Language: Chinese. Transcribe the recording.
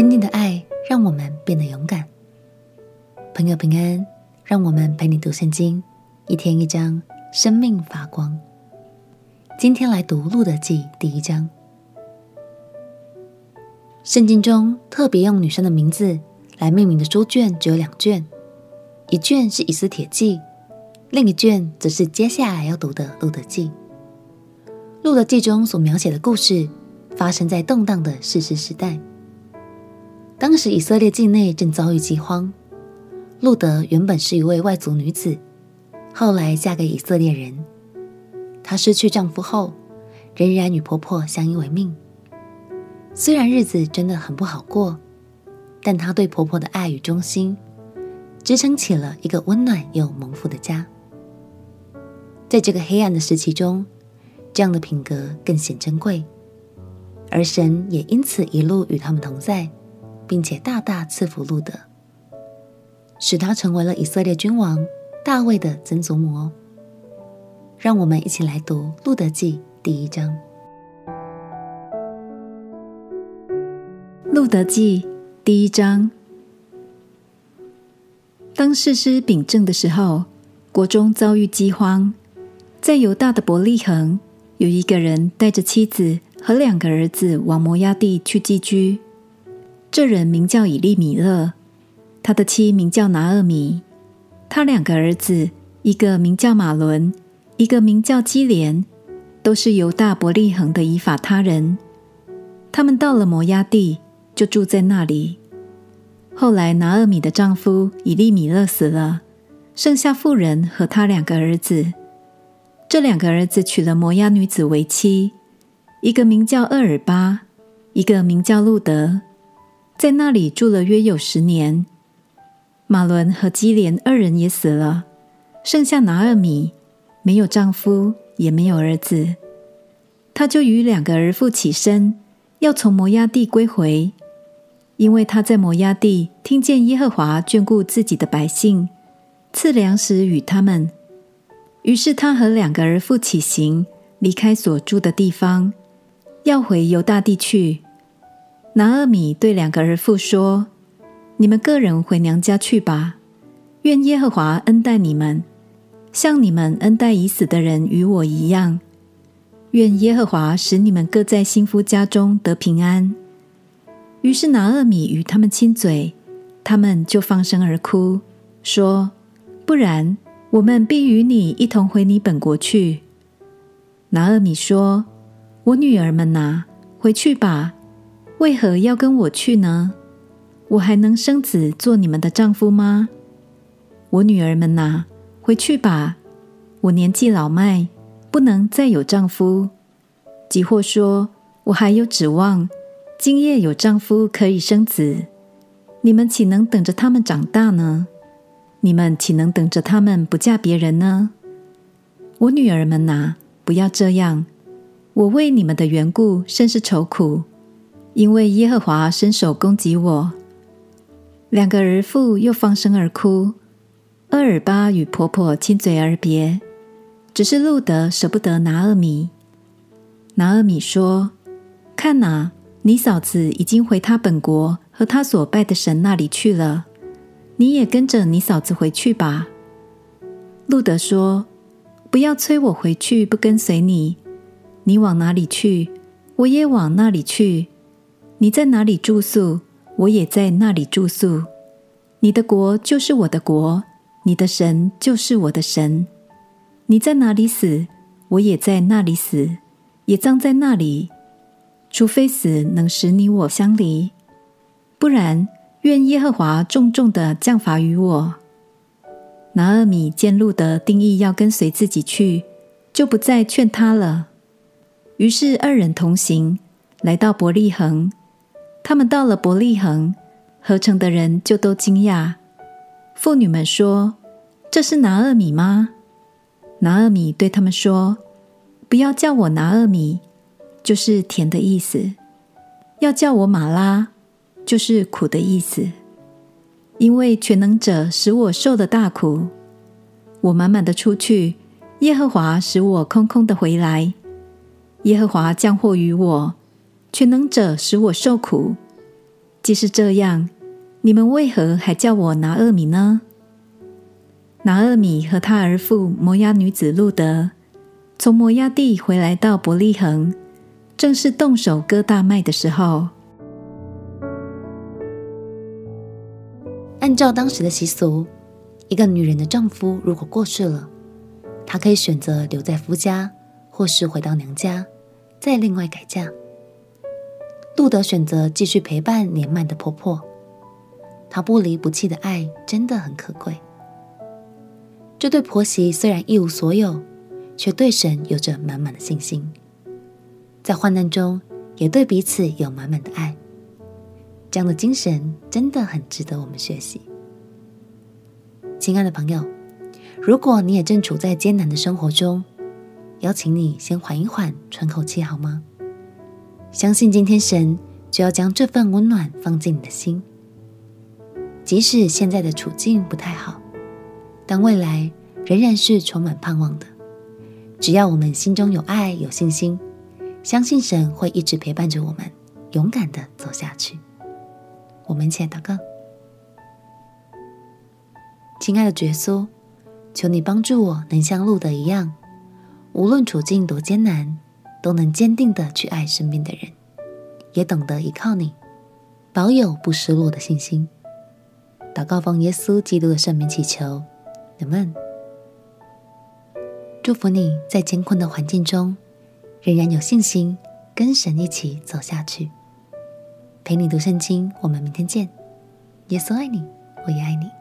坚定的爱让我们变得勇敢。朋友平安，让我们陪你读圣经，一天一章，生命发光。今天来读《路得记》第一章。圣经中特别用女生的名字来命名的书卷只有两卷，一卷是《以斯帖记》，另一卷则是接下来要读的《路得记》。《路得记》中所描写的故事发生在动荡的世事时代。当时以色列境内正遭遇饥荒，路德原本是一位外族女子，后来嫁给以色列人。她失去丈夫后，仍然与婆婆相依为命。虽然日子真的很不好过，但她对婆婆的爱与忠心，支撑起了一个温暖又蒙福的家。在这个黑暗的时期中，这样的品格更显珍贵，而神也因此一路与他们同在。并且大大赐福路德，使他成为了以色列君王大卫的曾祖母哦。让我们一起来读《路德记》第一章。《路德记》第一章，当士师秉政的时候，国中遭遇饥荒，在犹大的伯利恒，有一个人带着妻子和两个儿子往摩押地去寄居。这人名叫以利米勒，他的妻名叫拿厄米，他两个儿子，一个名叫马伦，一个名叫基连，都是犹大伯利恒的以法他人。他们到了摩押地，就住在那里。后来拿厄米的丈夫以利米勒死了，剩下妇人和他两个儿子。这两个儿子娶了摩押女子为妻，一个名叫厄尔巴，一个名叫路德。在那里住了约有十年，马伦和基连二人也死了，剩下拿俄米，没有丈夫，也没有儿子。他就与两个儿妇起身，要从摩押地归回，因为他在摩押地听见耶和华眷顾自己的百姓，赐粮食与他们。于是他和两个儿妇起行，离开所住的地方，要回犹大地去。拿厄米对两个儿妇说：“你们各人回娘家去吧。愿耶和华恩待你们，像你们恩待已死的人与我一样。愿耶和华使你们各在新夫家中得平安。”于是拿厄米与他们亲嘴，他们就放声而哭，说：“不然，我们必与你一同回你本国去。”拿厄米说：“我女儿们哪，回去吧。”为何要跟我去呢？我还能生子做你们的丈夫吗？我女儿们哪，回去吧。我年纪老迈，不能再有丈夫。即或说我还有指望，今夜有丈夫可以生子，你们岂能等着他们长大呢？你们岂能等着他们不嫁别人呢？我女儿们哪，不要这样。我为你们的缘故甚是愁苦。因为耶和华伸手攻击我，两个儿妇又放声而哭。厄尔巴与婆婆亲嘴而别，只是路德舍不得拿俄米。拿俄米说：“看哪，你嫂子已经回她本国和她所拜的神那里去了，你也跟着你嫂子回去吧。”路德说：“不要催我回去，不跟随你。你往哪里去，我也往那里去。”你在哪里住宿，我也在那里住宿。你的国就是我的国，你的神就是我的神。你在哪里死，我也在那里死，也葬在那里。除非死能使你我相离，不然愿耶和华重重的降罚于我。拿俄米见路德定义要跟随自己去，就不再劝他了。于是二人同行，来到伯利恒。他们到了伯利恒，合成的人就都惊讶。妇女们说：“这是拿俄米吗？”拿俄米对他们说：“不要叫我拿俄米，就是甜的意思；要叫我马拉，就是苦的意思。因为全能者使我受了大苦，我满满的出去，耶和华使我空空的回来。耶和华降祸于我。全能者使我受苦，既是这样，你们为何还叫我拿厄米呢？拿厄米和他儿妇摩押女子路得从摩押地回来到伯利恒，正是动手割大麦的时候。按照当时的习俗，一个女人的丈夫如果过世了，她可以选择留在夫家，或是回到娘家，再另外改嫁。路得选择继续陪伴年迈的婆婆，她不离不弃的爱真的很可贵。这对婆媳虽然一无所有，却对神有着满满的信心，在患难中也对彼此有满满的爱。这样的精神真的很值得我们学习。亲爱的朋友，如果你也正处在艰难的生活中，邀请你先缓一缓，喘口气，好吗？相信今天神就要将这份温暖放进你的心。即使现在的处境不太好，但未来仍然是充满盼望的。只要我们心中有爱、有信心，相信神会一直陪伴着我们，勇敢的走下去。我们一起来祷告，亲爱的耶稣，求你帮助我，能像路德一样，无论处境多艰难，都能坚定地去爱身边的人，也懂得依靠你，保有不失落的信心。祷告奉耶稣基督的圣名祈求，阿们。祝福你在艰困的环境中，仍然有信心，跟神一起走下去。陪你读圣经，我们明天见。耶稣爱你，我也爱你。